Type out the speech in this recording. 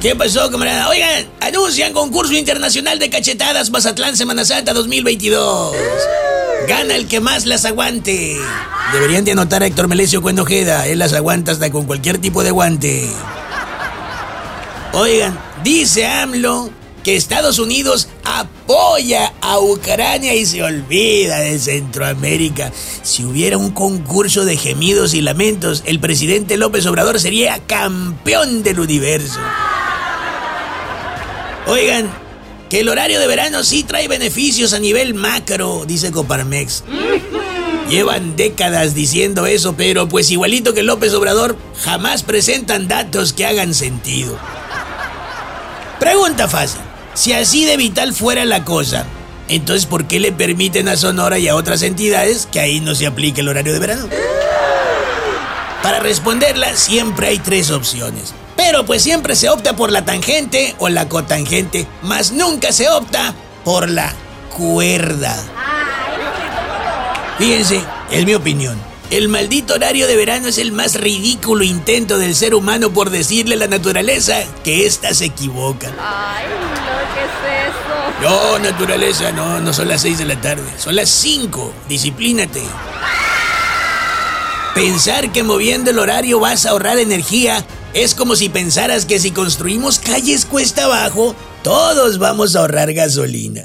¿Qué pasó, camarada? Oigan, anuncian concurso internacional de cachetadas Mazatlán Semana Santa 2022. Gana el que más las aguante. Deberían de anotar a Héctor Melesio cuando queda. Él las aguanta hasta con cualquier tipo de guante. Oigan, dice AMLO que Estados Unidos apoya a Ucrania y se olvida de Centroamérica. Si hubiera un concurso de gemidos y lamentos, el presidente López Obrador sería campeón del universo. Oigan, que el horario de verano sí trae beneficios a nivel macro, dice Coparmex. Llevan décadas diciendo eso, pero pues igualito que López Obrador, jamás presentan datos que hagan sentido. Pregunta fácil. Si así de vital fuera la cosa, entonces ¿por qué le permiten a Sonora y a otras entidades que ahí no se aplique el horario de verano? Para responderla siempre hay tres opciones. Pero pues siempre se opta por la tangente o la cotangente, más nunca se opta por la cuerda. Fíjense, es mi opinión. El maldito horario de verano es el más ridículo intento del ser humano por decirle a la naturaleza que ésta se equivoca. Ay, no, ¿qué es eso? No, naturaleza, no, no son las 6 de la tarde, son las 5. Disciplínate. Pensar que moviendo el horario vas a ahorrar energía es como si pensaras que si construimos calles cuesta abajo, todos vamos a ahorrar gasolina.